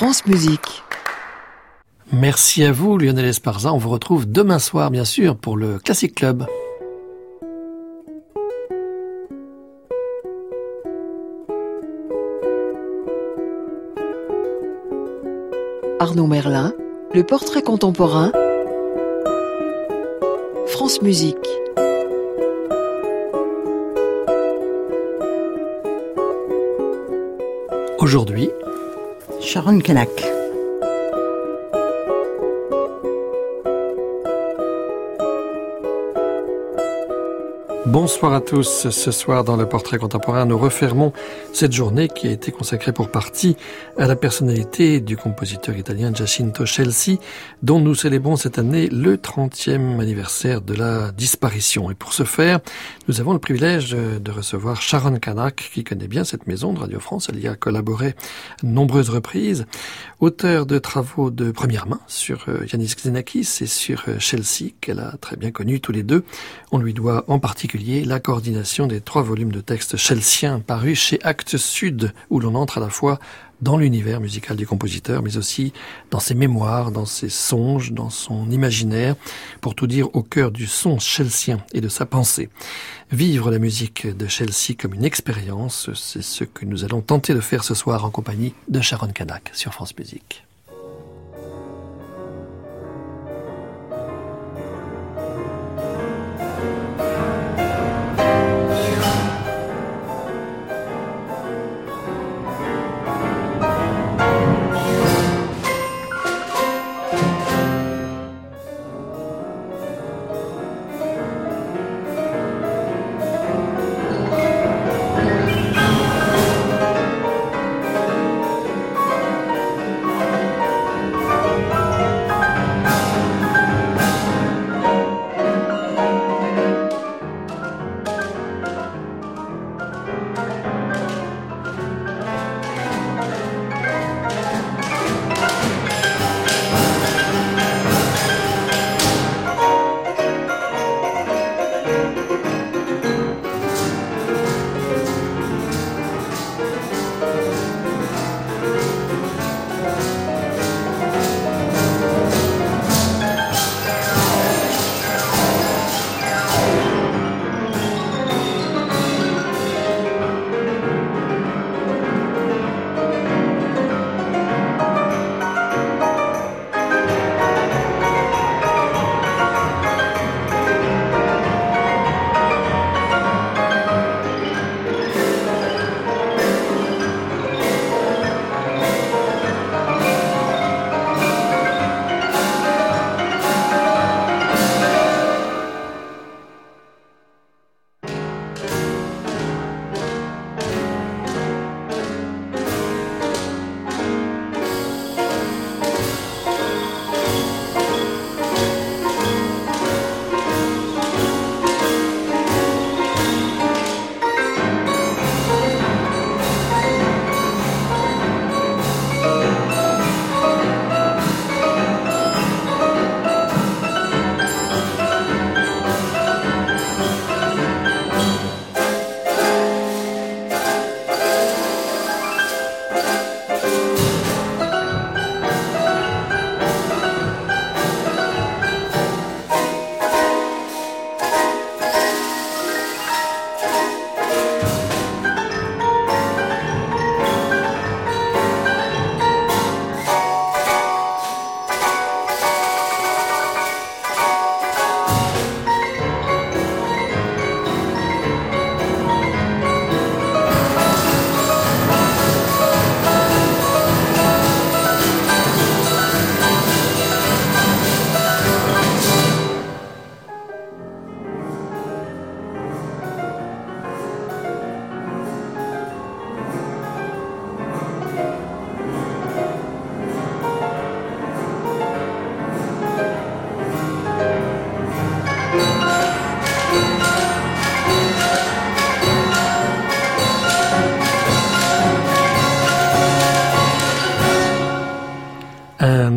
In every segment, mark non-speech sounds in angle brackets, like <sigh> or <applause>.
France Musique. Merci à vous, Lionel Esparza. On vous retrouve demain soir, bien sûr, pour le Classic Club. Arnaud Merlin, le portrait contemporain. France Musique. Aujourd'hui, Sharon Kanak. Bonsoir à tous. Ce soir, dans le portrait contemporain, nous refermons cette journée qui a été consacrée pour partie à la personnalité du compositeur italien Giacinto Chelsea, dont nous célébrons cette année le 30e anniversaire de la disparition. Et pour ce faire, nous avons le privilège de recevoir Sharon Kanak, qui connaît bien cette maison de Radio France. Elle y a collaboré nombreuses reprises. Auteur de travaux de première main sur euh, Yanis Xenakis et sur euh, Chelsea, qu'elle a très bien connu tous les deux. On lui doit en particulier la coordination des trois volumes de textes chelsiens parus chez Actes Sud, où l'on entre à la fois dans l'univers musical du compositeur, mais aussi dans ses mémoires, dans ses songes, dans son imaginaire, pour tout dire au cœur du son chelsien et de sa pensée. Vivre la musique de Chelsea comme une expérience, c'est ce que nous allons tenter de faire ce soir en compagnie de Sharon Kanak sur France Musique.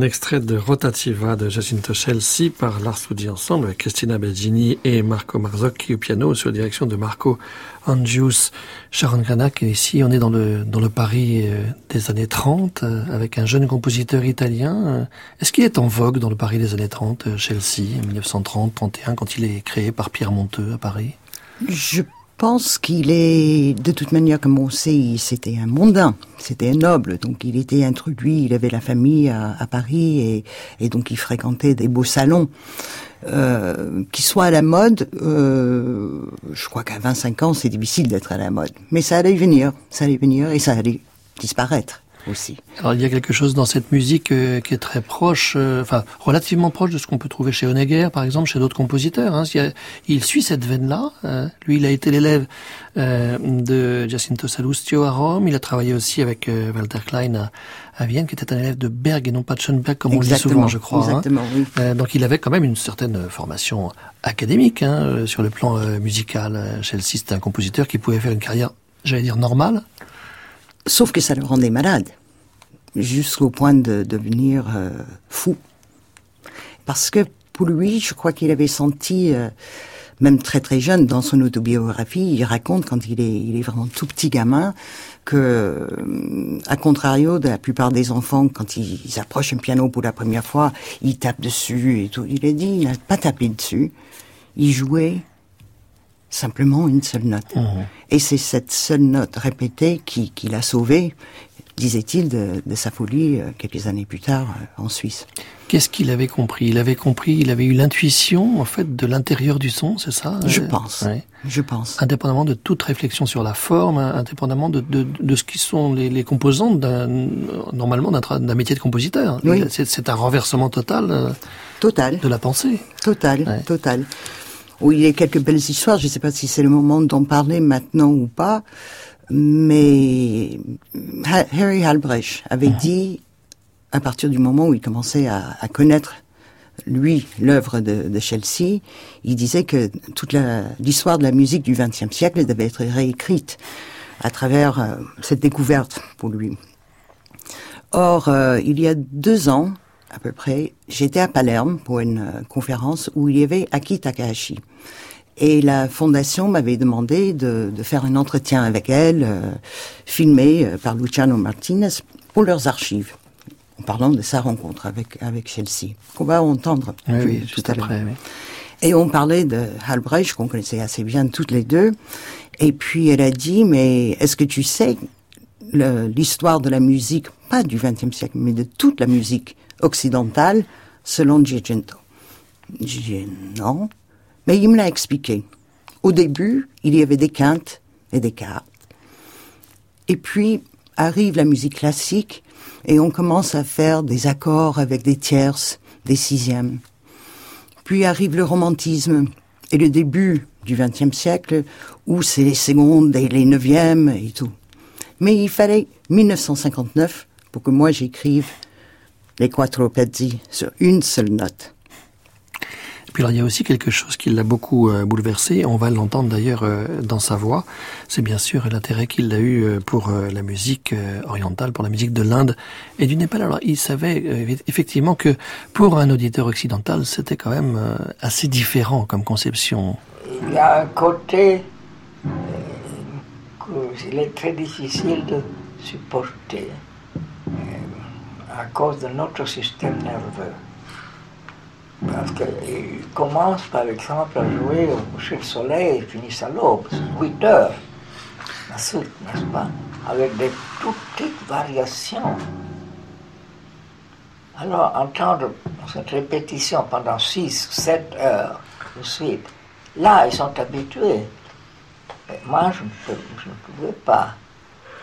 Extrait de Rotativa de Jacinto Chelsea par l'Art Ensemble avec Christina Belgini et Marco Marzocchi au piano sous la direction de Marco Angius. Sharon Granac, ici on est dans le, dans le Paris euh, des années 30 euh, avec un jeune compositeur italien. Est-ce qu'il est en vogue dans le Paris des années 30, euh, Chelsea, 1930-31, quand il est créé par Pierre Monteux à Paris? Je pense qu'il est, de toute manière, comme on sait, c'était un mondain, c'était un noble, donc il était introduit, il avait la famille à, Paris et, et, donc il fréquentait des beaux salons. Euh, qui soit à la mode, euh, je crois qu'à 25 ans, c'est difficile d'être à la mode. Mais ça allait venir, ça allait venir et ça allait disparaître aussi. Alors il y a quelque chose dans cette musique euh, qui est très proche, euh, enfin relativement proche de ce qu'on peut trouver chez Honegger, par exemple, chez d'autres compositeurs. Hein. Il, suit cette veine-là. Euh, lui, il a été l'élève de Giacinto Salustio à Rome. Il a travaillé aussi avec Walter Klein à, Vienne, qui était un élève de Berg et non pas de Schoenberg, comme on le dit souvent, je crois. Hein. Exactement, oui. donc il avait quand même une certaine formation académique hein, sur le plan musical. Chelsea, c'était un compositeur qui pouvait faire une carrière, j'allais dire, normale Sauf que ça le rendait malade, jusqu'au point de devenir euh, fou. Parce que pour lui, je crois qu'il avait senti, euh, même très très jeune, dans son autobiographie, il raconte quand il est, il est vraiment tout petit gamin, que, euh, à contrario de la plupart des enfants, quand ils, approchent un piano pour la première fois, ils tapent dessus et tout. Il a dit, il n'a pas tapé dessus, il jouait simplement une seule note. Mmh. Et c'est cette seule note répétée qui, qui l'a sauvé, disait-il, de, de, sa folie euh, quelques années plus tard euh, en Suisse. Qu'est-ce qu'il avait compris? Il avait compris, il avait eu l'intuition en fait de l'intérieur du son, c'est ça? Je euh, pense. Je pense. Indépendamment de toute réflexion sur la forme, indépendamment de, de, de ce qui sont les, les composants normalement d'un métier de compositeur. Oui. C'est un renversement total. Total. De la pensée. Total, total où il y a quelques belles histoires. Je ne sais pas si c'est le moment d'en parler maintenant ou pas, mais Harry Halbrecht avait mhm. dit, à partir du moment où il commençait à, connaître lui, l'œuvre de, Chelsea, il disait que toute l'histoire de la musique du XXe siècle devait être réécrite à travers euh, cette découverte pour lui. Or, euh, il y a deux ans, à peu près, j'étais à Palerme pour une euh, conférence où il y avait Aki Takahashi. Et la fondation m'avait demandé de, de, faire un entretien avec elle, euh, filmé euh, par Luciano Martinez, pour leurs archives, en parlant de sa rencontre avec, avec Chelsea, qu'on va entendre oui, tout, à l'heure. Et on parlait de Halbrecht, qu'on connaissait assez bien toutes les deux. Et puis elle a dit, mais est-ce que tu sais l'histoire de la musique, pas du XXe siècle, mais de toute la musique occidentale selon Giacinto. J'ai dit non, mais il me l'a expliqué. Au début, il y avait des quintes et des quartes. Et puis arrive la musique classique et on commence à faire des accords avec des tierces, des sixièmes. Puis arrive le romantisme et le début du XXe siècle où c'est les secondes et les neuvièmes et tout. Mais il fallait 1959 pour que moi j'écrive les pezzi sur une seule note. Et puis alors, il y a aussi quelque chose qui l'a beaucoup euh, bouleversé, on va l'entendre d'ailleurs euh, dans sa voix, c'est bien sûr l'intérêt qu'il a eu euh, pour la musique orientale, pour la musique de l'Inde et du Népal. Alors il savait effectivement que pour un auditeur occidental, c'était quand même assez différent comme conception. Il y a un côté qu'il est très difficile de supporter à cause de notre système nerveux. Parce qu'il commence par exemple à jouer au coucher du soleil et finit à l'aube, 8 heures, n'est-ce pas? Avec des toutes petites variations. Alors, entendre cette répétition pendant 6, 7 heures de suite, là, ils sont habitués. moi, je ne, pouvais pas.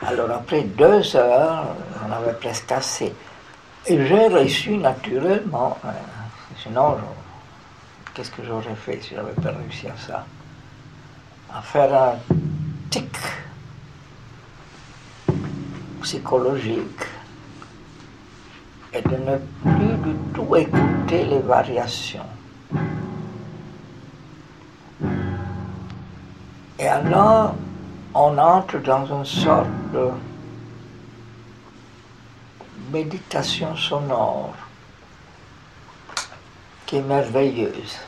Alors, après deux heures, on avait presque assez. Et j'ai réussi naturellement. Hein. Sinon, qu'est-ce que j'aurais fait si j'avais pas réussi à ça? À faire un tic psychologique et de ne plus du tout écouter les variations. Et alors, on entre dans une sorte de méditation sonore qui est merveilleuse,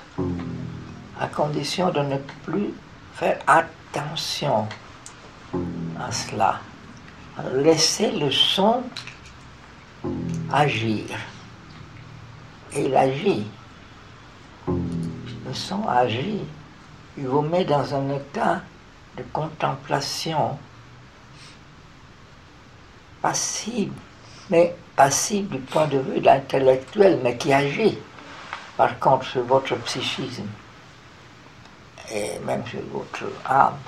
à condition de ne plus faire attention à cela. Laissez le son agir. Et il agit. Le son agit. Il vous met dans un état de contemplation passive, mais passive du point de vue de l'intellectuel, mais qui agit par contre sur votre psychisme et même sur votre âme.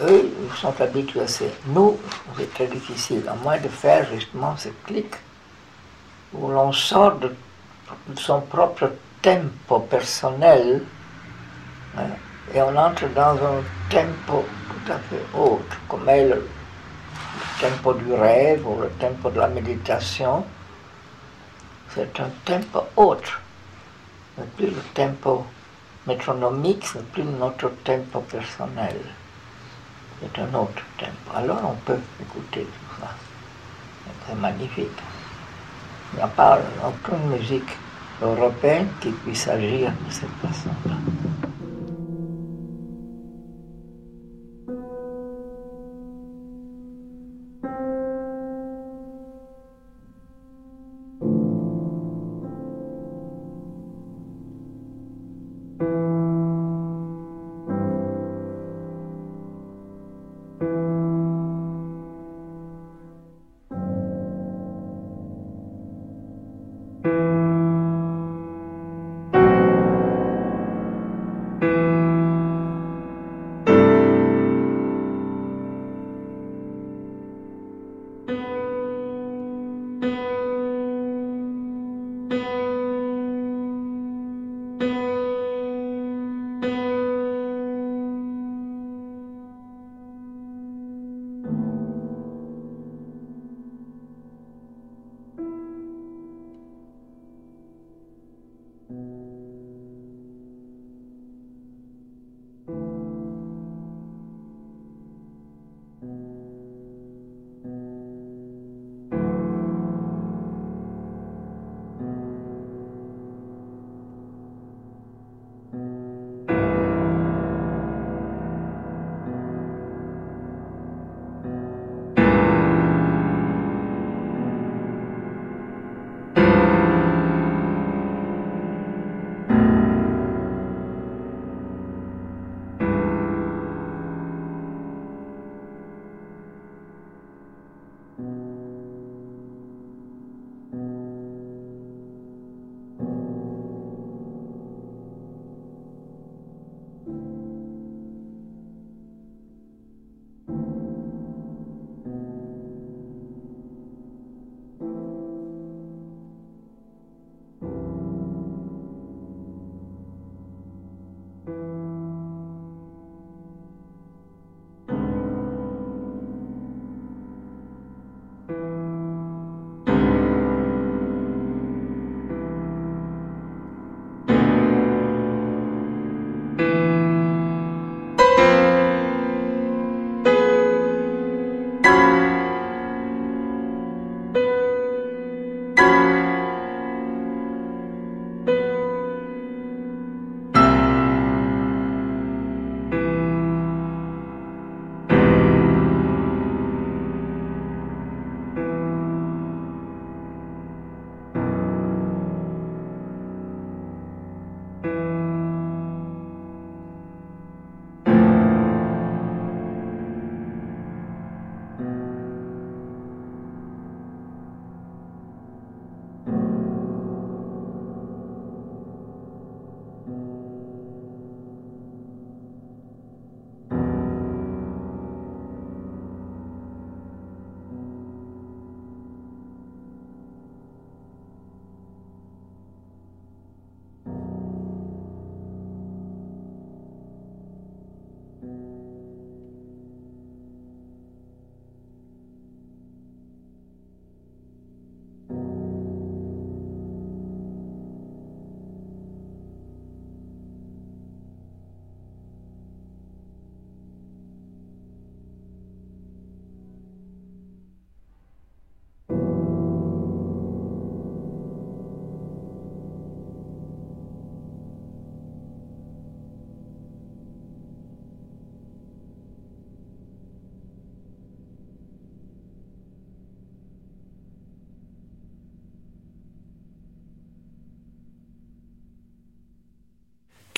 Eux, ils sont habitués à ça. Nous, c'est très difficile, à moins de faire justement ce clic où l'on sort de son propre tempo personnel hein, et on entre dans un tempo tout à fait autre, comme est le, tempo du rêve ou le tempo de la méditation. C'est un tempo autre, ce n'est plus le tempo métronomique, ce n'est plus notre tempo personnel. C'est un autre tempo. Alors on peut écouter tout ça. C'est magnifique. Il n'y a pas aucune musique européenne qui puisse agir de cette façon-là.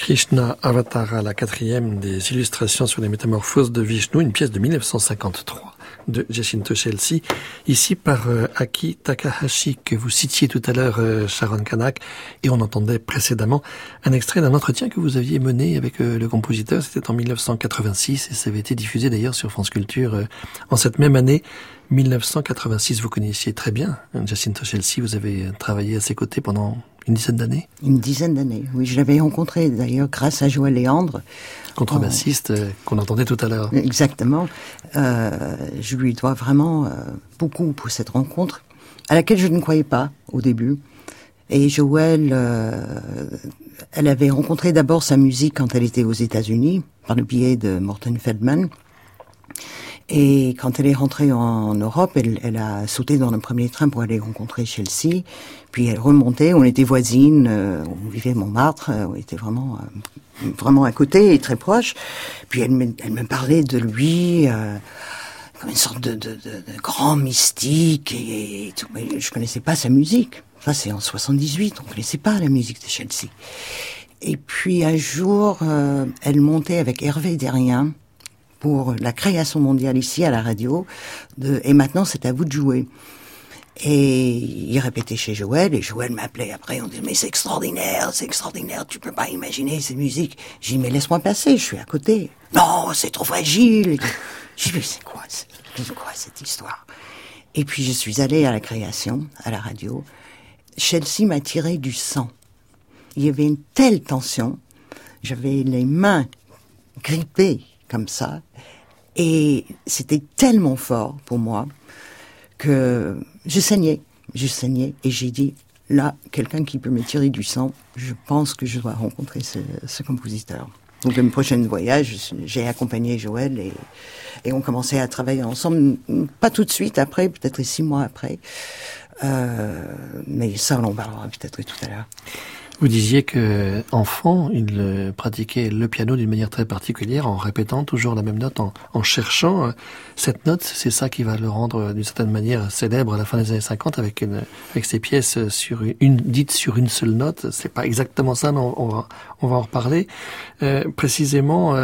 Krishna Avatara, la quatrième des illustrations sur les métamorphoses de Vishnu, une pièce de 1953 de Jacinto Chelsea, ici par euh, Aki Takahashi, que vous citiez tout à l'heure, euh, Sharon Kanak, et on entendait précédemment un extrait d'un entretien que vous aviez mené avec euh, le compositeur, c'était en 1986, et ça avait été diffusé d'ailleurs sur France Culture en cette même année. 1986, vous connaissiez très bien Jacinto Chelsea, vous avez travaillé à ses côtés pendant une dizaine d'années Une dizaine d'années, oui. Je l'avais rencontré d'ailleurs grâce à Joël Léandre. Contrebassiste euh, qu'on entendait tout à l'heure. Exactement. Euh, je lui dois vraiment euh, beaucoup pour cette rencontre, à laquelle je ne croyais pas au début. Et Joël, elle avait rencontré d'abord sa musique quand elle était aux États-Unis, par le biais de Morton Feldman. Et quand elle est rentrée en Europe, elle, elle, a sauté dans le premier train pour aller rencontrer Chelsea. Puis elle remontait, on était voisines, euh, on vivait Montmartre, euh, on était vraiment, euh, vraiment à côté et très proches. Puis elle me, elle me parlait de lui comme une sorte de, de, de, de grand mystique et, tout. Mais je connaissais pas sa musique. Ça, c'est en 78, on connaissait pas la musique de Chelsea. Et puis un jour, elle montait avec Hervé Derrien, pour la création mondiale ici à la radio. De, et maintenant, c'est à vous de jouer. Et il répétait chez Joël, et Joël m'appelait après, on dit, mais c'est extraordinaire, c'est extraordinaire, tu peux pas imaginer cette musique. J'ai dit, mais laisse-moi passer, je suis à côté. Non, c'est trop fragile. J'ai dit, mais c'est quoi, c'est quoi cette histoire? Et puis je suis allée à la création, à la radio. Chelsea m'a tiré du sang. Il y avait une telle tension. J'avais les mains grippées comme ça. Et c'était tellement fort pour moi que je saignais, je saignais et j'ai dit, là, quelqu'un qui peut me tirer du sang, je pense que je dois rencontrer ce, compositeur. Donc le prochain voyage, j'ai accompagné Joël et, et on commençait à travailler ensemble, pas tout de suite après, peut-être six mois après. Euh, mais ça, on en parlera peut-être tout à l'heure. Vous disiez que enfant, il euh, pratiquait le piano d'une manière très particulière, en répétant toujours la même note, en, cherchant euh, cette note. C'est ça qui va le rendre euh, d'une certaine manière célèbre à la fin des années 50 avec une, avec ses pièces sur une dites sur une seule note. C'est pas exactement ça, mais on, va on va en reparler. précisément,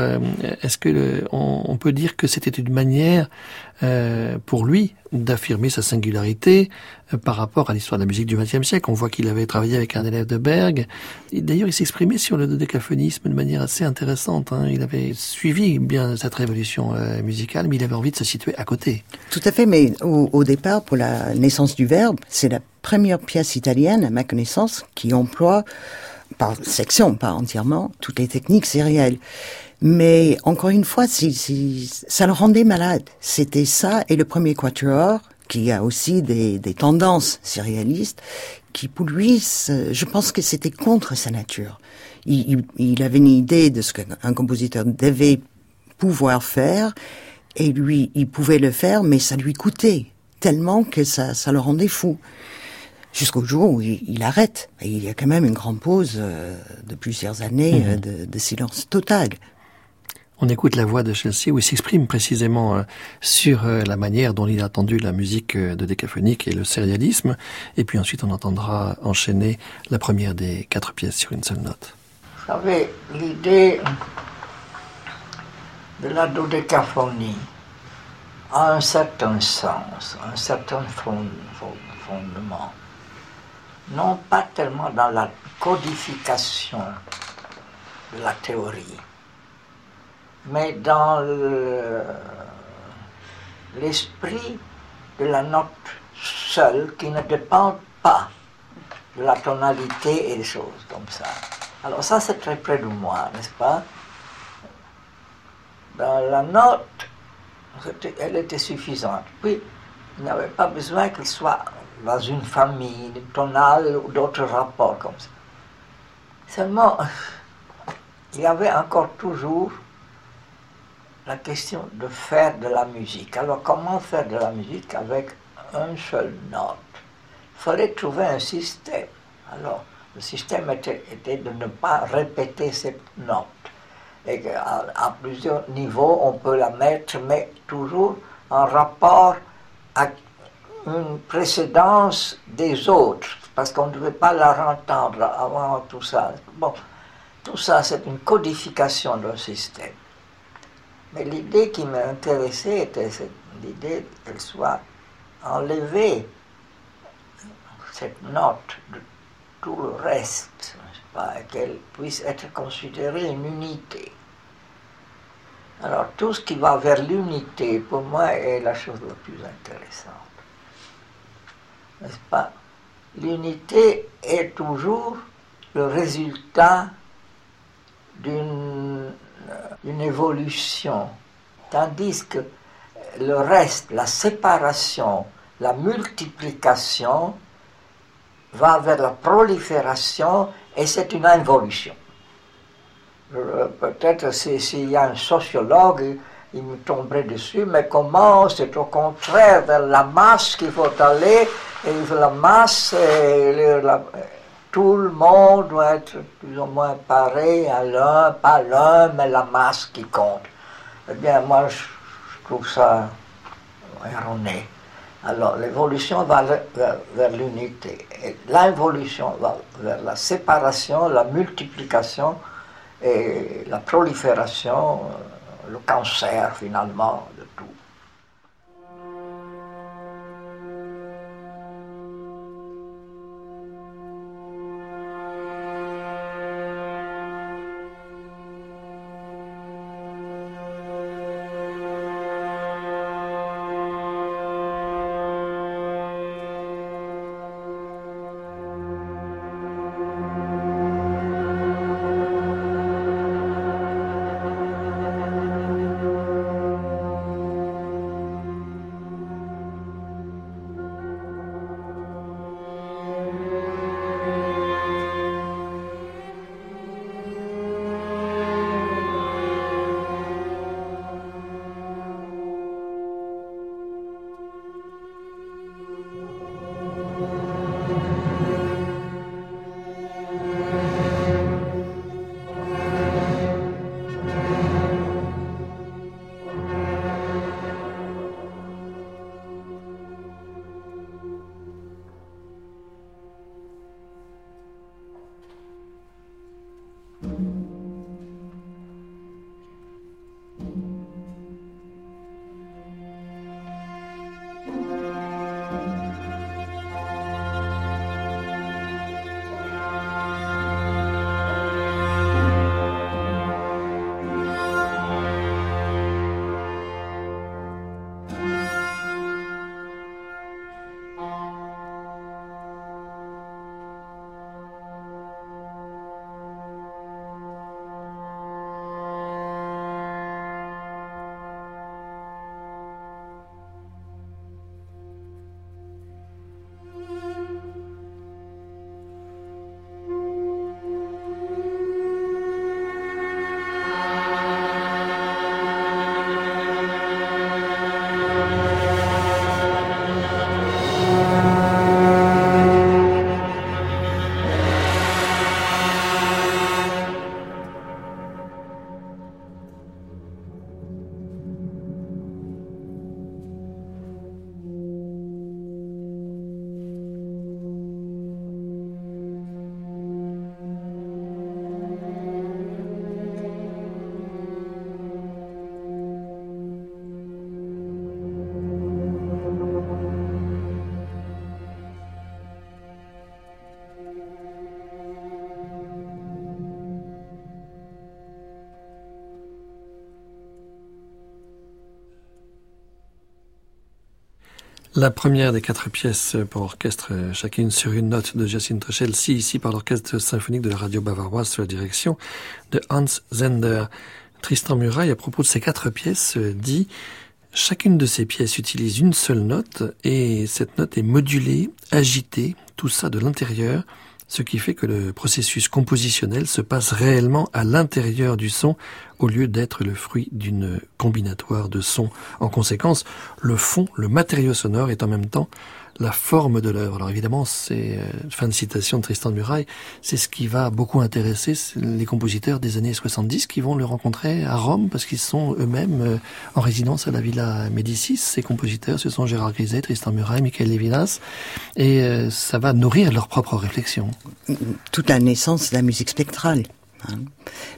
est-ce que on, peut dire que c'était une manière pour lui d'affirmer sa singularité euh, par rapport à l'histoire de la musique du XXe siècle. On voit qu'il avait travaillé avec un élève de Berg. D'ailleurs, il s'exprimait sur le dodécaphonisme de manière assez intéressante. Hein. Il avait suivi bien cette révolution euh, musicale, mais il avait envie de se situer à côté. Tout à fait, mais au, au départ, pour la naissance du verbe, c'est la première pièce italienne, à ma connaissance, qui emploie par section, pas entièrement, toutes les techniques sérielles. Mais encore une fois, si, ça le rendait malade. C'était ça et le premier quatuor, qui a aussi des, des tendances surréalistes, qui pour lui, je pense que c'était contre sa nature. Il, il, avait une idée de ce qu'un compositeur devait pouvoir faire, et lui, il pouvait le faire, mais ça lui coûtait tellement que ça, ça le rendait fou. Jusqu'au jour où il, arrête. Et il y a quand même une grande pause euh, de plusieurs années mmh. euh, de, de silence total. On écoute la voix de Chelsea où il s'exprime précisément euh, sur euh, la manière dont il a entendu la musique euh, de décaphonique et le sérialisme. Et puis ensuite, on entendra enchaîner la première des quatre pièces sur une seule note. Vous savez, l'idée de la dodécaphonie a un certain sens, un certain fondement. Non pas tellement dans la codification de la théorie, mais dans l'esprit de la note seule qui ne dépend pas de la tonalité et des choses comme ça. Alors ça, c'est très près de moi, n'est-ce pas? Dans la note, elle était suffisante. Puis, il n'y avait pas besoin qu'elle soit dans une famille, tonale ou d'autres rapports comme ça. Seulement, <laughs> il y avait encore toujours la question de faire de la musique. Alors comment faire de la musique avec un seul note? Il fallait trouver un système. Alors le système était, de ne pas répéter cette note. Et à, à, plusieurs niveaux, on peut la mettre, mais toujours en rapport à une précédence des autres, parce qu'on ne devait pas la entendre avant tout ça. Bon, tout ça, c'est une codification d'un système. Mais l'idée qui m'intéressait était l'idée qu'elle soit enlevée, cette note de tout le reste, qu'elle puisse être considérée une unité. Alors tout ce qui va vers l'unité, pour moi, est la chose la plus intéressante. N'est-ce pas? L'unité est toujours le résultat d'une évolution, tandis que le reste, la séparation, la multiplication, va vers la prolifération et c'est une involution. Euh, peut-être s'il y a un sociologue, il me tomberait dessus, mais comment? C'est au contraire vers la masse qu'il faut aller, et la masse, tout le monde doit être plus ou moins pareil à l'un, pas l'un, mais la masse qui compte. Eh bien, moi, je, trouve ça erroné. Alors, l'évolution va vers, l'unité, l'involution va vers la séparation, la multiplication, et la prolifération, euh, le cancer finalement La première des quatre pièces pour orchestre, chacune sur une note de Jacinto Chelsea, ici par l'orchestre symphonique de la radio bavaroise sous la direction de Hans Zender. Tristan Muraille, à propos de ces quatre pièces, dit Chacune de ces pièces utilise une seule note et cette note est modulée, agitée, tout ça de l'intérieur, ce qui fait que le processus compositionnel se passe réellement à l'intérieur du son au lieu d'être le fruit d'une combinatoire de sons. En conséquence, le fond, le matériau sonore est en même temps la forme de l'œuvre. Alors évidemment, c'est euh, fin de citation de Tristan de Muraille, c'est ce qui va beaucoup intéresser les compositeurs des années 70 qui vont le rencontrer à Rome parce qu'ils sont eux-mêmes euh, en résidence à la Villa Médicis. Ces compositeurs, ce sont Gérard Griset, Tristan Muraille, Michael Levinas, et euh, ça va nourrir leur propre réflexion. Toute la naissance de la musique spectrale. Hein.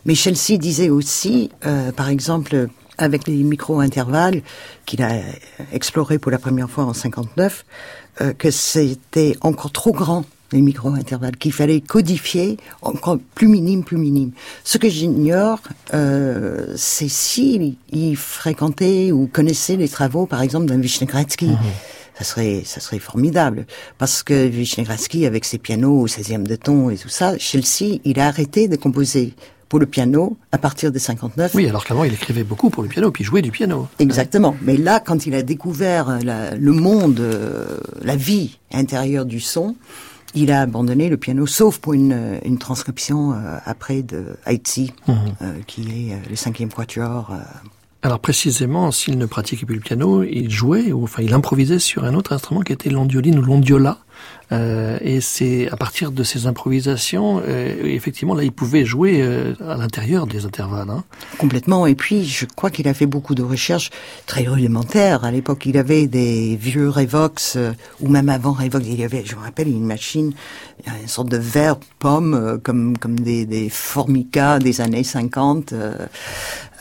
Mais Chelsea disait aussi, par exemple, avec les micro-intervalles qu'il a explorés pour la première fois en 59, euh, que c'était encore trop grand les micro-intervalles, qu'il fallait codifier encore plus minime, plus minime. Ce que j'ignore, euh, c'est si il fréquentait ou connaissait les travaux, par exemple, d'un Vishnegradsky. Mhm. Ça serait, ça serait formidable. Parce que Vishnegradsky, avec ses pianos au 16e de ton et tout ça, Chelsea, il a arrêté de composer pour le piano à partir de 59. Oui, alors qu'avant il écrivait beaucoup pour le piano, puis jouait du piano. Exactement. Mais là, quand il a découvert le monde, euh, la vie intérieure du son, il a abandonné le piano, sauf pour une, une transcription euh, après de Haïti, mhm. euh, qui est le cinquième quatuor. Alors précisément, s'il ne pratiquait plus le piano, il jouait, ou enfin il improvisait sur un autre instrument qui était l'ondioline ou l'ondiola, euh, et c'est à partir de ces improvisations, euh, effectivement, là, il pouvait jouer euh, à l'intérieur des intervalles. Hein. Complètement. Et puis, je crois qu'il a fait beaucoup de recherches très rudimentaires. À l'époque, il avait des vieux Revox, ou même avant Revox, il y avait, je me rappelle, une machine, une sorte de verre pomme, comme comme des, des Formica des années 50.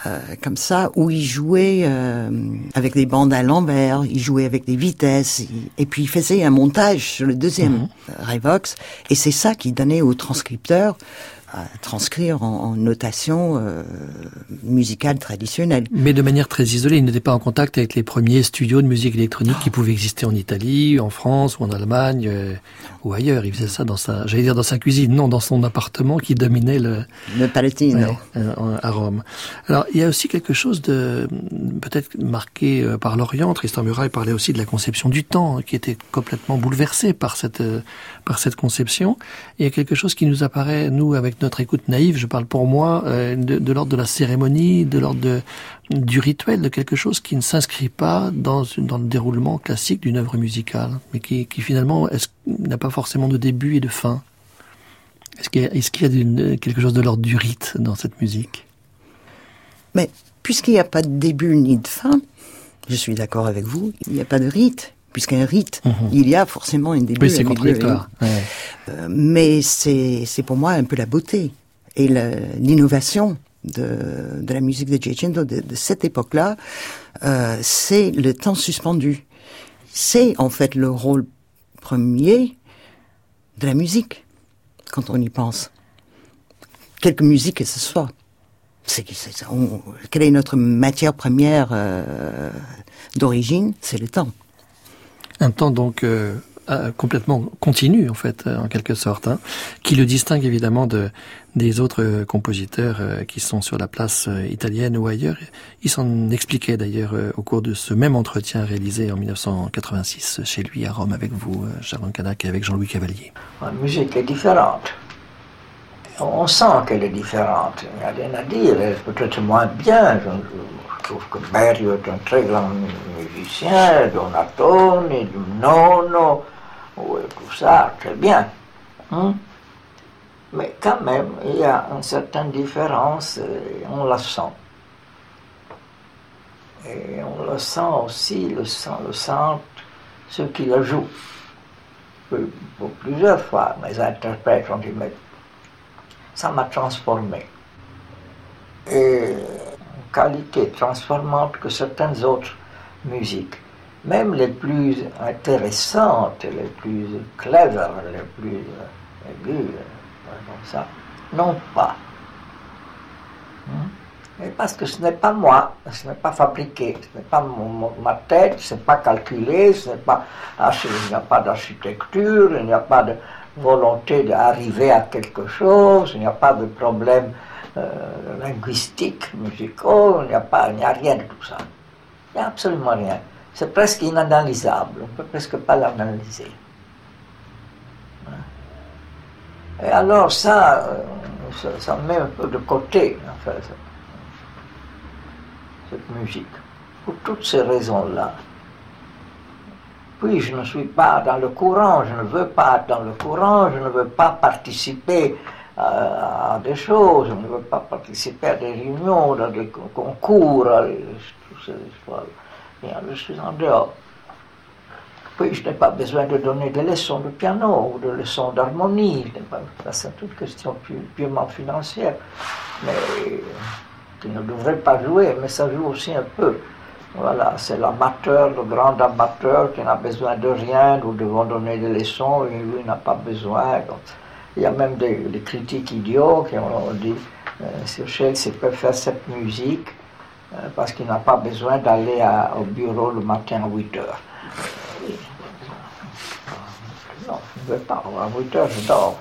Euh, comme ça, où il jouait euh, avec des bandes à l'envers, il jouait avec des vitesses, et puis il faisait un montage sur le deuxième mhm. Revox, et c'est ça qui donnait au transcripteur transcrire en, notation euh, musicale traditionnelle. Mais de manière très isolée, il n'était pas en contact avec les premiers studios de musique électronique qui pouvaient exister en Italie, en France ou en Allemagne euh, ou ailleurs. Il faisait ça dans sa, j'allais dire dans sa cuisine, non, dans son appartement qui dominait le le Palatine euh, à Rome. Alors il y a aussi quelque chose de peut-être marqué par l'Orient. Tristan Muraille parlait aussi de la conception du temps qui était complètement bouleversée par cette par cette conception. Il y a quelque chose qui nous apparaît nous avec notre écoute naïve, je parle pour moi, euh, de, l'ordre de la cérémonie, de l'ordre du rituel, de quelque chose qui ne s'inscrit pas dans, le déroulement classique d'une œuvre musicale, mais qui, finalement n'a pas forcément de début et de fin? Est-ce qu'il y a quelque chose de l'ordre du rite dans cette musique? Mais puisqu'il n'y a pas de début ni de fin, je suis d'accord avec vous, il n'y a pas de rite puisqu'un rite, mhm. il y a forcément un début. Oui, c'est contradictoire. Euh, mais c'est pour moi un peu la beauté et l'innovation de, de, la musique de Giacinto de, de cette époque-là, euh, c'est le temps suspendu. C'est en fait le rôle premier de la musique, quand on y pense. Quelque musique que ce soit. C'est, quelle est notre matière première euh, d'origine? C'est le temps. Un temps donc euh, complètement continu en fait, euh, en quelque sorte, hein, qui le distingue évidemment de des autres euh, compositeurs qui sont sur la place italienne ou ailleurs. Il s'en expliquait d'ailleurs au cours de ce même entretien réalisé en 1986 chez lui à Rome avec vous, Sharon Kanak, et avec Jean-Louis Cavalier. La musique est différente. On sent qu'elle est différente. Il n'y a rien à dire. Elle est peut-être moins bien. Je trouve que Berio est un très grand musicien, Donatoni, Nono, tout ça, très bien. Hein? Mais quand même, il y a une certaine différence, on la sent. Et on le sent aussi, le sent, le sent ceux qui la jouent. Plusieurs fois, mes interprètes ont dit, mais ça m'a transformé. Et qualité transformante que certaines autres musiques, même les plus intéressantes, les plus clever, les plus aiguës, comme ça, non pas. Et parce que ce n'est pas moi, ce n'est pas fabriqué, ce n'est pas ma tête, ce n'est pas calculé, ce pas, ah, il n'y a pas d'architecture, il n'y a pas de volonté d'arriver à quelque chose, il n'y a pas de problème euh, linguistiques, musicaux, il n'y a, a rien de tout ça. Il n'y a absolument rien. C'est presque inanalysable, on ne peut presque pas l'analyser. Et alors ça, euh, ça, ça, met un peu de côté, en fait, cette musique, pour toutes ces raisons-là. Puis je ne suis pas dans le courant, je ne veux pas être dans le courant, je ne veux pas participer à, des choses, je ne veux pas participer à des réunions, à des concours, à tout ça. Je suis en dehors. Puis je n'ai pas besoin de donner des leçons de piano ou de leçons d'harmonie. C'est toute question purement financière. Mais qui ne devrait pas jouer, mais ça joue aussi un peu. Voilà, c'est l'amateur, le grand amateur qui n'a besoin de rien, nous devons donner des leçons, et lui n'a pas besoin. il y a même des, critiques idiots qui ont dit euh, Chelsea peut faire cette musique euh, parce qu'il n'a pas besoin d'aller au bureau le matin à 8 heures. Non, je ne veux pas, à 8 heures je dors.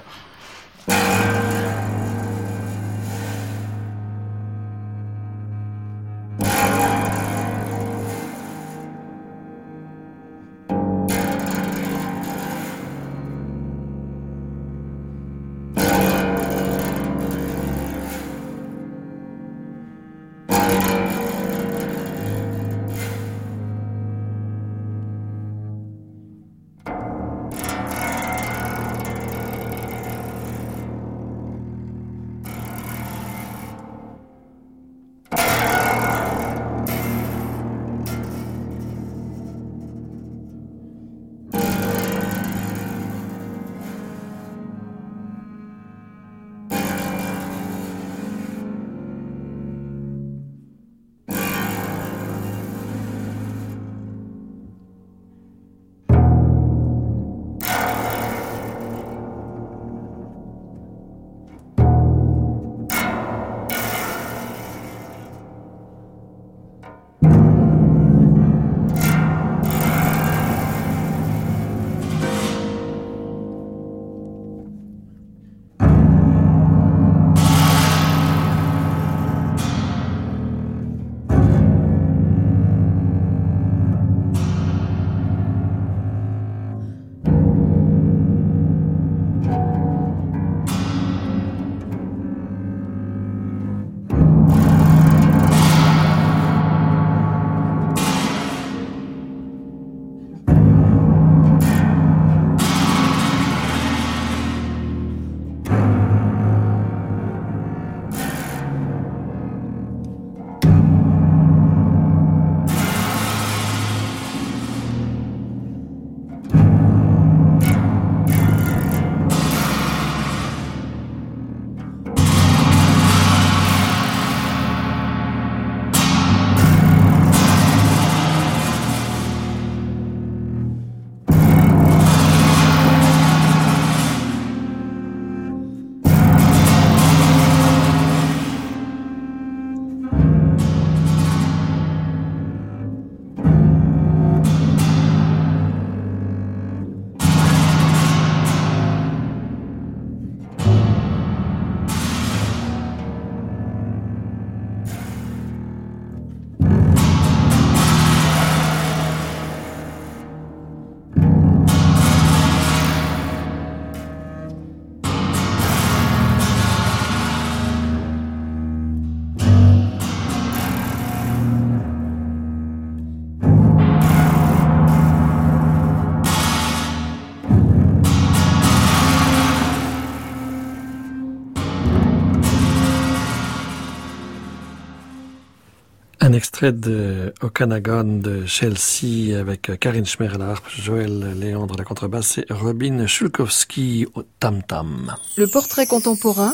Extrait de Okanagan de Chelsea avec Karine Schmer à la harpe, Joël Léandre à la contrebasse et Robin Chulkowski au tam-tam. Le portrait contemporain,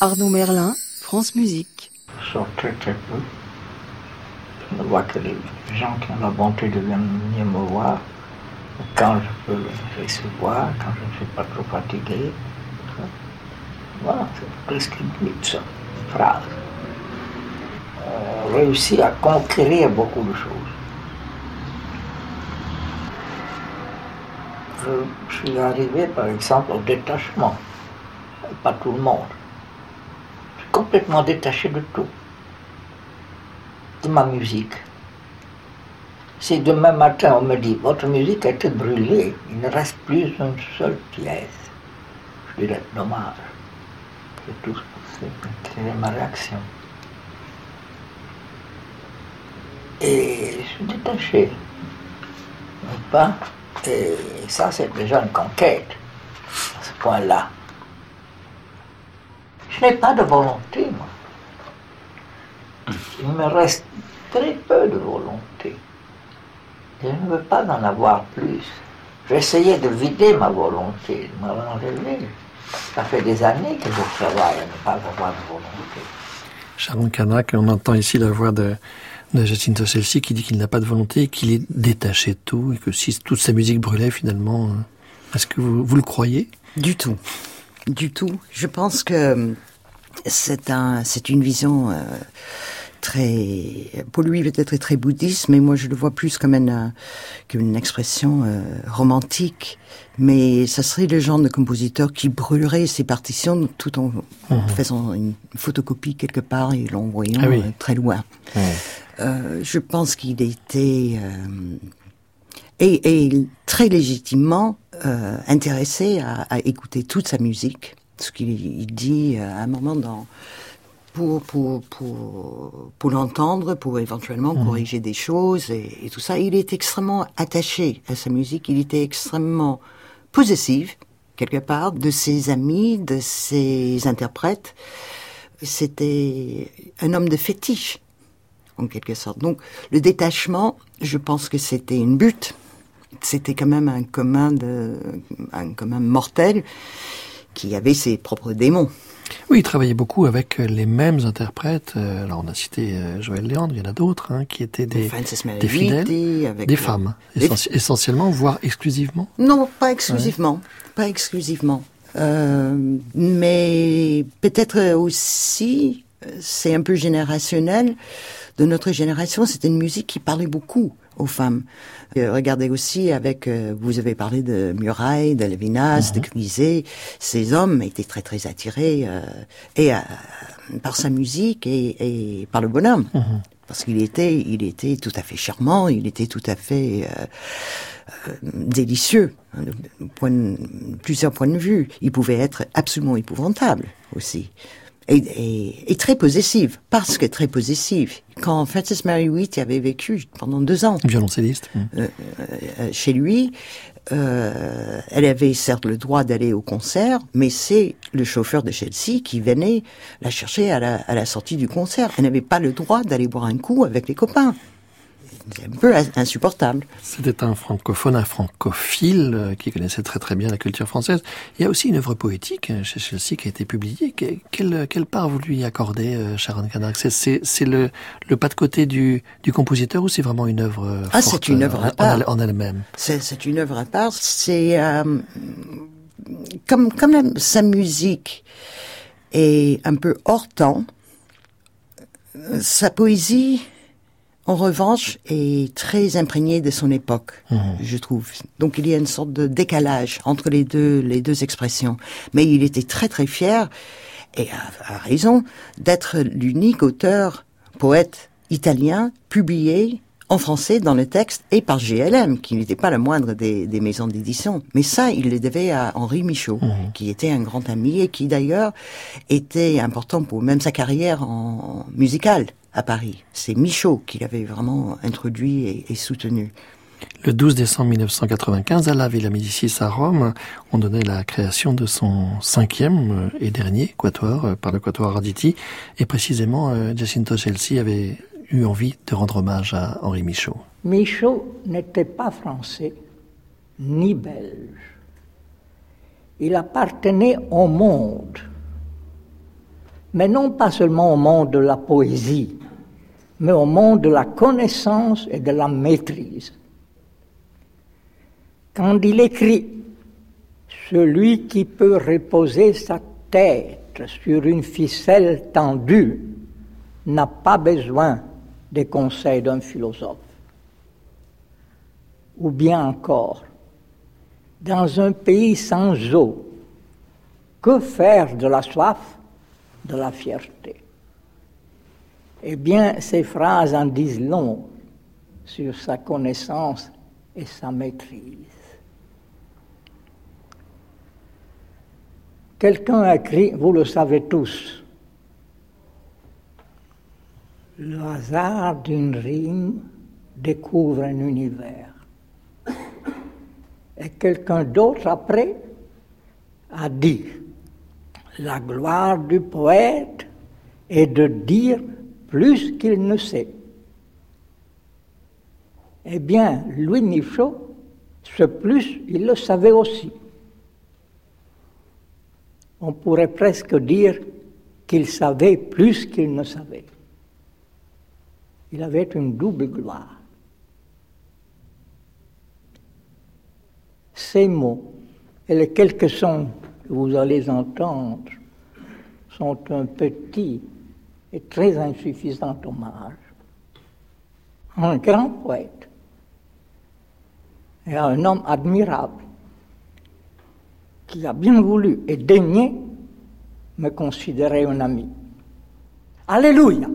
Arnaud Merlin, France Musique. Je sors très très peu. Je vois que les gens qui ont la bonté de venir me voir, quand je peux les recevoir, quand je ne suis pas trop fatigué. Voilà, c'est presque une phrase réussi à conquérir beaucoup de choses. Je suis arrivé, par exemple, au détachement. Pas tout le monde. Je suis complètement détaché de tout. De ma musique. Si demain matin on me dit votre musique a été brûlée, il ne reste plus une seule pièce, je dirais dommage. C'est tout. C'est ma réaction. Et je suis détaché. Pas? Et ça, c'est déjà une conquête, à ce point-là. Je n'ai pas de volonté, moi. Il me reste très peu de volonté. Je ne veux pas en avoir plus. J'essayais de vider ma volonté, de me l'enlever. Ça fait des années que je travaille à ne pas avoir de volonté. Sharon Kanak, on entend ici la voix de, de Jacinto Chelsea qui dit qu'il n'a pas de volonté, qu'il est détaché de tout, et que si toute sa musique brûlait finalement, euh, est-ce que vous, vous le croyez? Du tout. Du tout. Je pense que c'est un, c'est une vision euh, très, pour lui peut-être très bouddhiste, mais moi je le vois plus comme une, comme une expression euh, romantique. Mais ça serait le genre de compositeur qui brûlerait ses partitions tout en Mhm. faisant une photocopie quelque part et l'envoyant Ah oui. euh, très loin. Euh, je pense qu'il était euh, et, et très légitimement euh, intéressé à, à écouter toute sa musique, ce qu'il il dit euh, à un moment dans pour pour pour pour l'entendre, pour éventuellement corriger des choses et, et tout ça. Il est extrêmement attaché à sa musique. Il était extrêmement possessif quelque part de ses amis, de ses interprètes. C'était un homme de fétiche en quelque sorte. Donc le détachement, je pense que c'était une butte. C'était quand même un commun de, un commun mortel qui avait ses propres démons. Oui, il travaillait beaucoup avec les mêmes interprètes. Euh, Alors on a cité euh, Joël Léandre, il y en a d'autres hein, qui étaient des, fidèles, avec des le- femmes, essentiellement, voire exclusivement. Non, pas exclusivement, pas exclusivement. Euh, mais peut-être aussi, c'est un peu générationnel. De notre génération, c'était une musique qui parlait beaucoup aux femmes. Euh, regardez aussi avec, euh, vous avez parlé de Muraille, de Lévinas, de Cuiset. Ces hommes étaient très très attirés euh, et euh, par sa musique et, et par le bonhomme. Parce qu'il était, il était tout à fait charmant, il était tout à fait délicieux, hein, de point de- plusieurs points de vue. Il pouvait être absolument épouvantable aussi. Et, très possessive, parce que très possessive. Quand Frances Mary Wheat avait vécu pendant deux ans Violoncelliste. mm. euh, chez lui, euh, elle avait certes le droit d'aller au concert, mais c'est le chauffeur de Chelsea qui venait la chercher à la, à la sortie du concert. Elle n'avait pas le droit d'aller boire un coup avec les copains. C'est un peu insupportable. C'était un francophone, un francophile euh, qui connaissait très très bien la culture française. Il y a aussi une œuvre poétique euh, chez Chelsea qui a été publiée. Que- Quelle, quelle part vous lui accordez, euh, Sharon Kanak C'est- le, le pas de côté du, du compositeur ou c'est vraiment une œuvre euh, Ah, c'est une œuvre à en- part. en, en elle-même? C'est, une œuvre à part. C'est euh, comme comme la- sa musique est un peu hors temps. Sa poésie, en revanche, est très imprégnée de son époque, je trouve. Donc il y a une sorte de décalage entre les deux les deux expressions. Mais il était très très fier et a, a raison d'être l'unique auteur poète italien publié en français dans le texte et par GLM, qui n'était pas la moindre des, des maisons d'édition. Mais ça, il le devait à Henri Michaud, qui était un grand ami et qui d'ailleurs était important pour même sa carrière en musicale à Paris. C'est Michaud qui l'avait vraiment introduit et, et soutenu. Le 12 décembre 1995, à la Villa Médicis à Rome, on donnait la création de son cinquième euh, et dernier quatuor euh, par le quatuor Arditi. Et précisément, euh, Giacinto Chelsea avait eu envie de rendre hommage à Henri Michaud. Michaud n'était pas français ni belge. Il appartenait au monde, mais non pas seulement au monde de la poésie, mais au monde de la connaissance et de la maîtrise. Quand il écrit Celui qui peut reposer sa tête sur une ficelle tendue n'a pas besoin des conseils d'un philosophe. Ou bien encore, dans un pays sans eau, que faire de la soif, de la fierté? Eh bien, ces phrases en disent long sur sa connaissance et sa maîtrise. Quelqu'un a écrit, vous le savez tous, le hasard d'une rime découvre un univers. Et quelqu'un d'autre après a dit, la gloire du poète est de dire plus qu'il ne sait. Eh bien, Louis Michaud Ce plus, il le savait aussi. On pourrait presque dire qu'il savait plus qu'il ne savait. Il avait une double gloire. Ces mots et les quelques sons que vous allez entendre sont un petit et très insuffisant hommage à un grand poète et à un homme admirable qui a bien voulu et daigné me considérer un ami. Alléluia.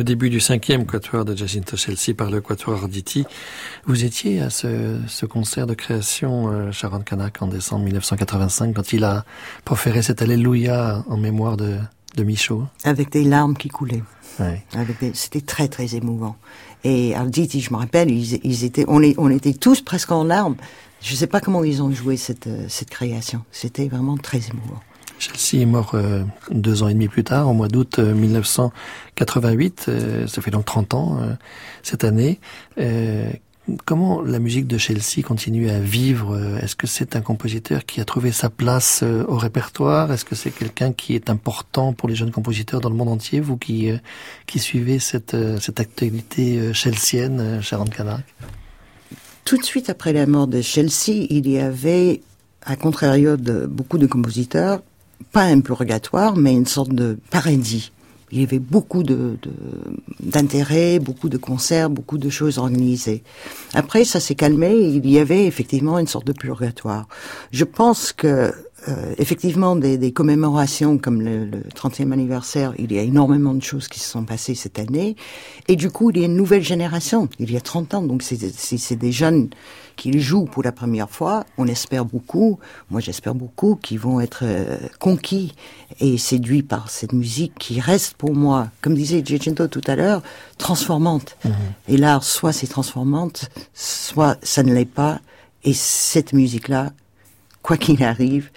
Le début du cinquième quatuor de Jacinto Chelsea par le quatuor Arditi. Vous étiez à ce, ce concert de création euh, Sharon Kanak en décembre 1985 quand il a proféré cet Alléluia en mémoire de, de Michaud. Avec des larmes qui coulaient. Ouais. C'était très très émouvant. Et Arditi, je me rappelle, ils, ils étaient, on, était tous presque en larmes. Je ne sais pas comment ils ont joué cette, euh, cette création. C'était vraiment très émouvant. Chelsea est mort euh, deux ans et demi plus tard, au mois d'août 1988. Euh, euh, ça fait donc 30 ans cette année. comment la musique de Chelsea continue à vivre? Est-ce que c'est un compositeur qui a trouvé sa place au répertoire? Est-ce que c'est quelqu'un qui est important pour les jeunes compositeurs dans le monde entier Vous qui qui suivez cette cette actualité chelseaine, Sharon Kanak Tout de suite après la mort de Chelsea, il y avait à contrario de beaucoup de compositeurs, pas un purgatoire, mais une sorte de paradis. Il y avait beaucoup de d'intérêt, beaucoup de concerts, beaucoup de choses organisées. Après, ça s'est calmé. il y avait effectivement une sorte de purgatoire. Je pense que euh, effectivement des, des, commémorations comme le, le, 30e anniversaire, il y a énormément de choses qui se sont passées cette année. Et du coup, il y a une nouvelle génération. Il y a 30 ans, donc c'est des jeunes qui jouent pour la première fois. On espère beaucoup, moi j'espère beaucoup, qu'ils vont être euh, conquis et séduits par cette musique qui reste pour moi, comme disait Giacinto tout à l'heure, transformante. Mhm. Et l'art, soit c'est transformante, soit ça ne l'est pas. Et cette musique-là, quoi qu'il arrive,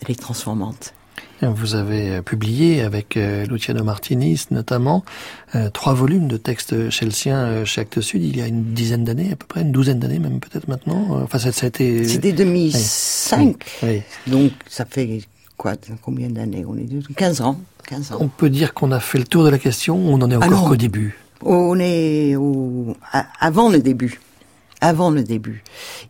elle est transformante. Vous avez euh, publié avec euh, Luciano Martinis notamment euh, trois volumes de textes chelsiens chez Actes Sud il y a une dizaine d'années à peu près, une douzaine d'années même peut-être maintenant. Enfin ça, ça a été... C'était 2005, oui. donc ça fait quoi Combien d'années On est 15 ans. 15 ans. On peut dire qu'on a fait le tour de la question ou on en est encore qu'au début? On est au... avant le début avant le début.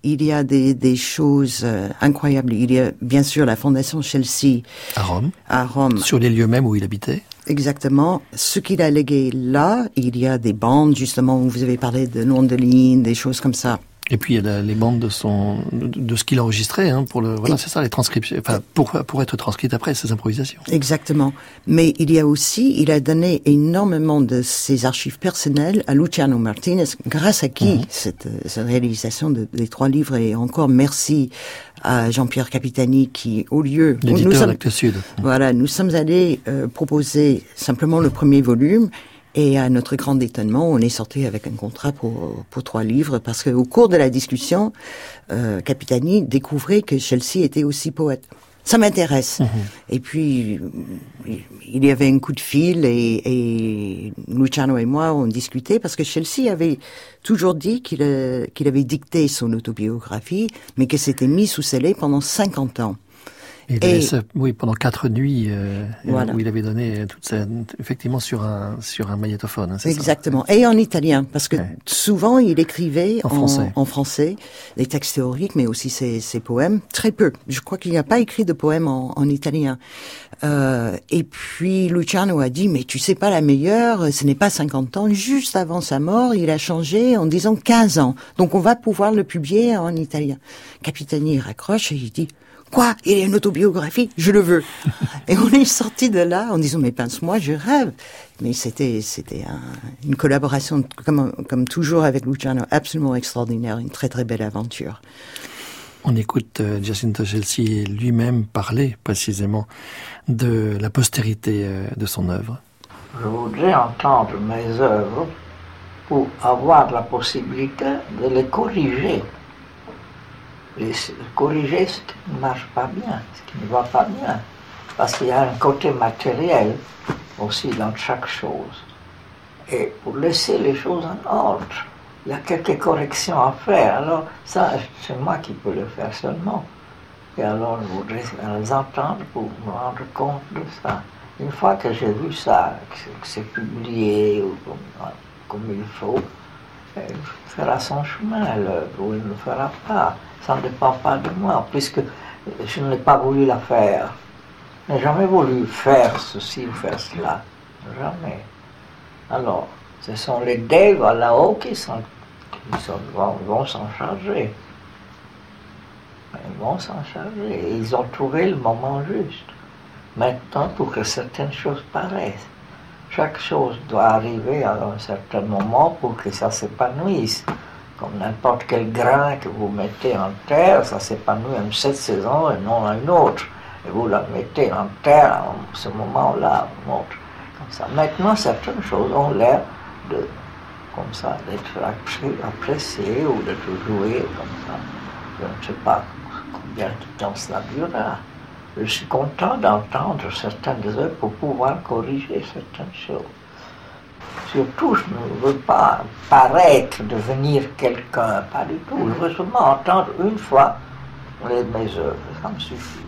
Il y a des, des choses euh, incroyables. Il y a bien sûr la fondation Chelsea. À Rome. À Rome. Sur les lieux mêmes où il habitait. Exactement. Ce qu'il a légué là, il y a des bandes, justement, où vous avez parlé de nom de ligne, des choses comme ça. Et puis il y a les bandes de son de ce qu'il enregistrait hein, pour le voilà c'est ça les transcriptions enfin pour pour être transcrite après ces improvisations. Exactement. Mais il y a aussi il a donné énormément de ses archives personnelles à Luciano Martinez grâce à qui mhm. cette, cette, réalisation de, des trois livres et encore merci à Jean-Pierre Capitani qui au lieu l'éditeur Sud. Voilà nous sommes allés euh, proposer simplement le premier volume et à notre grand étonnement, on est sorti avec un contrat pour, pour trois livres parce qu'au cours de la discussion, euh, Capitani découvrait que Chelsea était aussi poète. Ça m'intéresse. Mhm. Et puis, il y avait un coup de fil et, et Luciano et moi, on discutait parce que Chelsea avait toujours dit qu'il euh, qu'il avait dicté son autobiographie, mais que c'était mis sous scellé pendant 50 ans. Et, oui, pendant quatre nuits, euh, où il avait donné toute sa, effectivement sur un sur un magnétophone. Hein, Exactement. Et en italien, parce que souvent il écrivait en, français. en, français, des textes théoriques, mais aussi ses, ses poèmes. Très peu. Je crois qu'il n'a pas écrit de poèmes en, en italien. Euh, et puis Luciano a dit, mais tu sais pas la meilleure, ce n'est pas 50 ans. Juste avant sa mort, il a changé en disant 15 ans. Donc on va pouvoir le publier en italien. Capitani raccroche et il dit, Quoi? Il y a une autobiographie? Je le veux. et on est sorti de là en disant mais pince-moi, je rêve. Mais c'était c'était une collaboration comme comme toujours avec Luciano absolument extraordinaire, une très très belle aventure. On écoute euh, Jacinto Chelsea lui-même parler précisément de la postérité euh, de son œuvre. Je voudrais entendre mes œuvres pour avoir la possibilité de les corriger corriger ce qui ne marche pas bien, ce qui ne va pas bien. Parce qu'il y a un côté matériel aussi dans chaque chose. Et pour laisser les choses en ordre, il y a quelques corrections à faire. Alors, ça, c'est moi qui peux le faire seulement. Et alors, je voudrais les entendre pour me rendre compte de ça. Une fois que j'ai vu ça, que c'est publié comme, comme il faut, fera son chemin, l'œuvre, ou il ne le fera pas ça ne dépend pas de moi, puisque je n'ai pas voulu la faire. Je n'ai jamais voulu faire ceci ou faire cela. Jamais. Alors, ce sont les devs là-haut qui vont, s'en charger. Ils vont s'en charger. Ils ont trouvé le moment juste. Maintenant, pour que certaines choses paraissent. Chaque chose doit arriver à un certain moment pour que ça s'épanouisse comme n'importe quel grain que vous mettez en terre, ça s'épanouit en cette saison et non en une autre. Et vous la mettez en terre à ce moment-là, comme ça. Maintenant, certaines choses ont l'air de, comme d'être appréciées ou d'être jouées comme ça. Je ne sais pas combien de temps cela durera. Je suis content d'entendre certaines œuvres pour pouvoir corriger certaines choses. Surtout, je ne veux pas paraître, devenir quelqu'un, pas du tout. Je veux seulement entendre une fois mes œuvres, ça me suffit.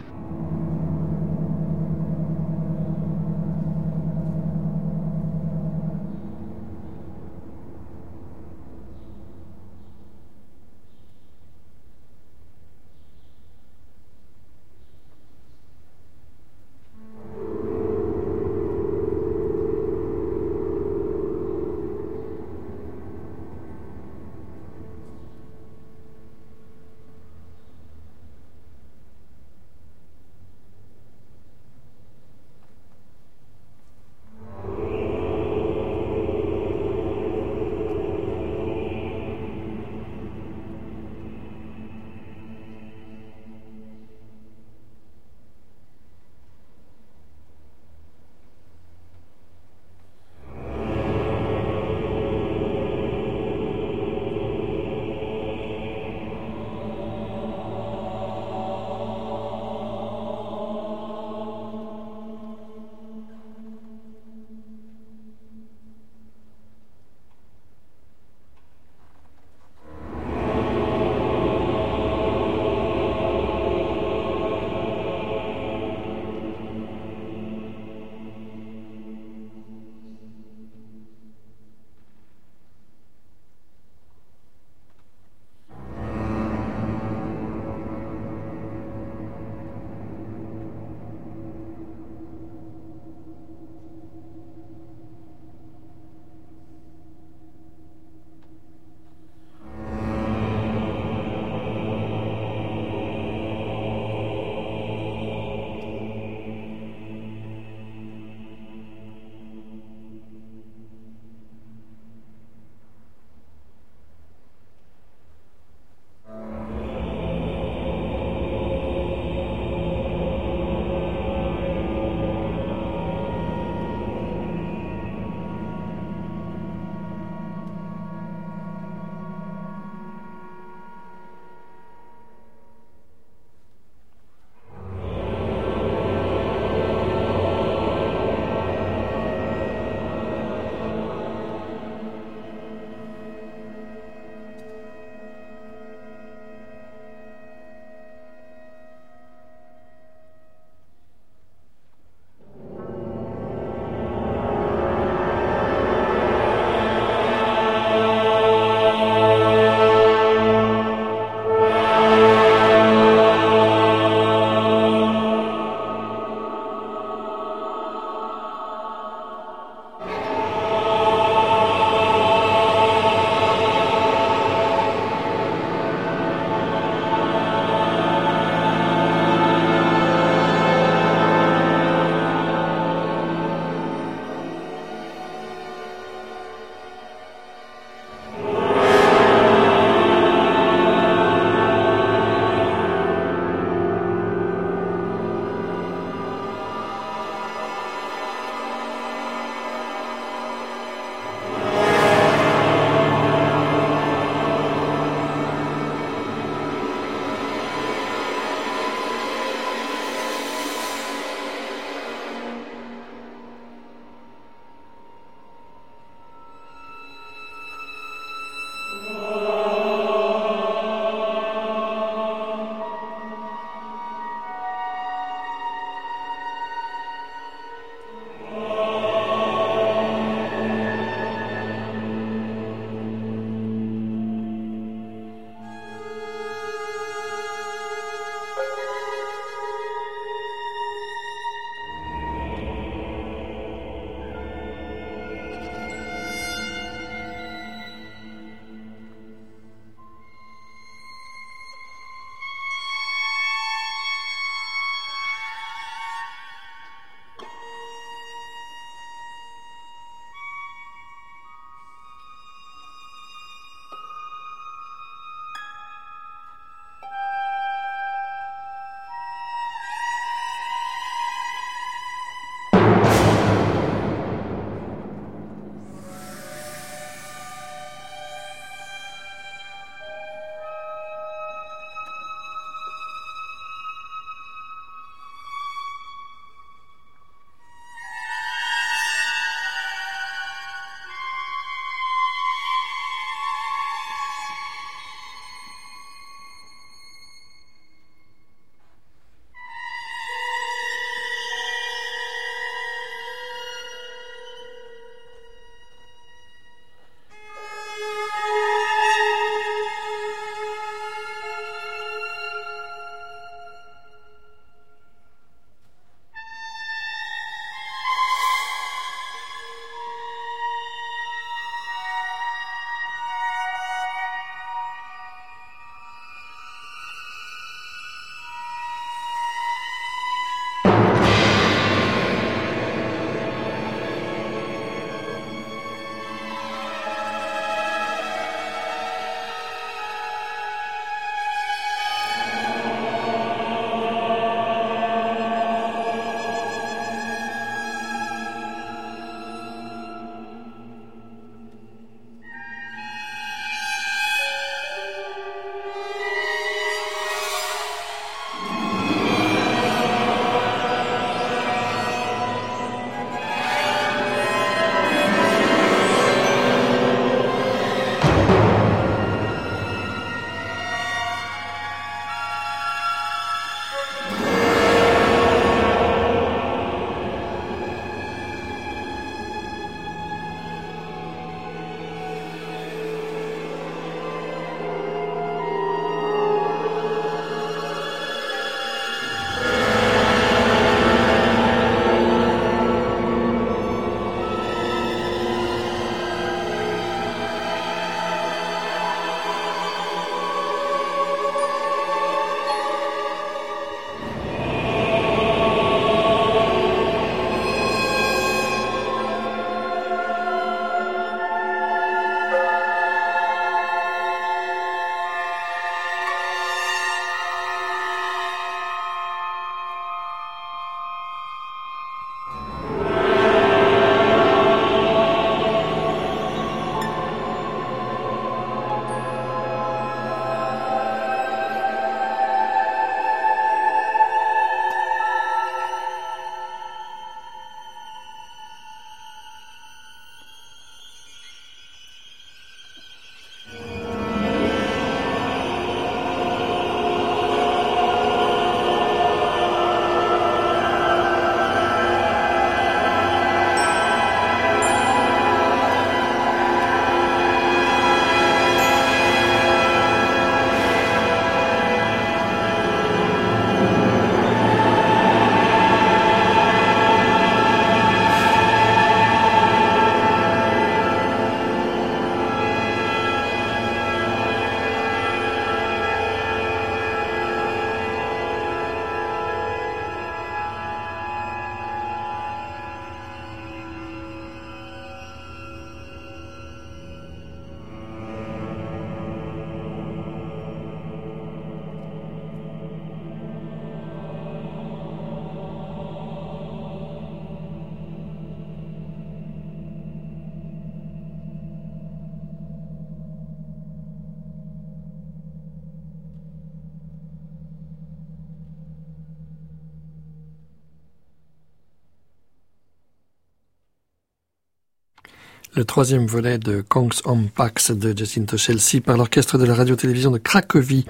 Le troisième volet de Kongs om Pax de Jacinto Chelsea par l'orchestre de la radio-télévision de Cracovie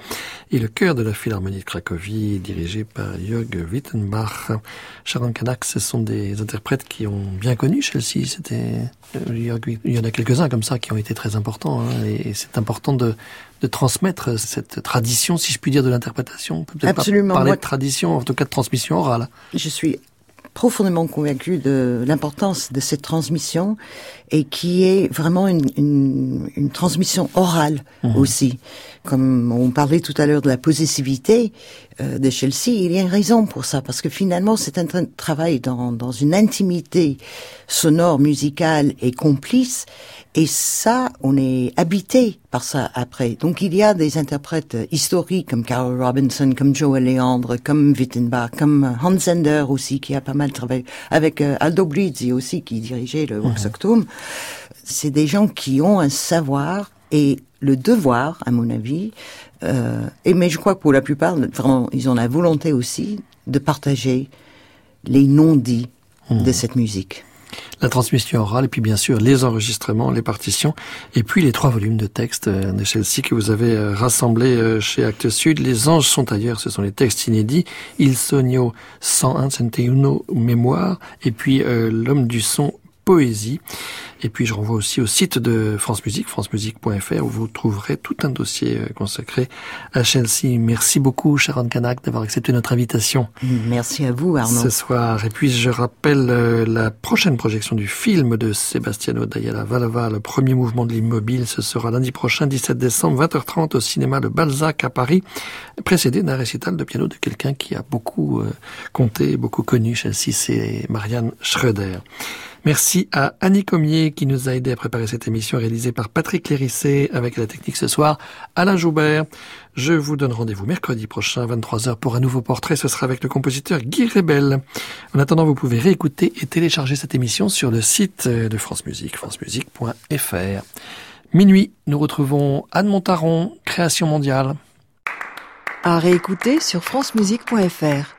et le chœur de la Philharmonie de Cracovie dirigé par Jörg Wittenbach. Sharon Kanak, ce sont des interprètes qui ont bien connu Chelsea. C'était, euh, il y en a quelques-uns comme ça qui ont été très importants hein, et c'est important de, de transmettre cette tradition, si je puis dire, de l'interprétation. On pas parler de tradition, en tout cas de transmission orale. Je suis profondément convaincu de l'importance de cette transmission et qui est vraiment une, une, une transmission orale mmh. aussi. Comme on parlait tout à l'heure de la possessivité euh, de Chelsea, il y a une raison pour ça, parce que finalement c'est un travail dans, dans une intimité sonore, musicale et complice, et ça, on est habité par ça après. Donc il y a des interprètes historiques comme Carol Robinson, comme Joe Leandre, comme Wittenbach, comme Hans Zender aussi, qui a pas mal travaillé, avec euh, Aldo Brizzi aussi, qui dirigeait le Voxoctum. Mmh. C'est des gens qui ont un savoir et le devoir, à mon avis, euh, et mais je crois que pour la plupart, vraiment, ils ont la volonté aussi de partager les non-dits mmh. de cette musique la transmission orale, et puis bien sûr les enregistrements, les partitions, et puis les trois volumes de textes euh, de Chelsea que vous avez euh, rassemblés euh, chez Actes Sud. Les anges sont ailleurs, ce sont les textes inédits. Il sogno 101, Centeuno mémoire, et puis l'homme du son poésie. Et puis je renvoie aussi au site de France Musique, francemusique.fr, où vous trouverez tout un dossier euh, consacré à Chelsea. Merci beaucoup Sharon Kanak d'avoir accepté notre invitation. Merci à vous Arnaud. Ce soir. Et puis je rappelle euh, la prochaine projection du film de Sebastiano Dayala Valava, le premier mouvement de l'immobile. Ce sera lundi prochain, 17 décembre, 20h30 au cinéma de Balzac à Paris, précédé d'un récital de piano de quelqu'un qui a beaucoup euh, compté, beaucoup connu Chelsea, c'est Marianne Schröder. Merci à Annie Comier qui nous a aidé à préparer cette émission réalisée par Patrick Lérissé avec la technique ce soir, Alain Joubert. Je vous donne rendez-vous mercredi prochain, 23h, pour un nouveau portrait. Ce sera avec le compositeur Guy Rebel. En attendant, vous pouvez réécouter et télécharger cette émission sur le site de France Musique, francemusique.fr. Minuit, nous retrouvons Anne Montaron, Création mondiale. À réécouter sur francemusique.fr.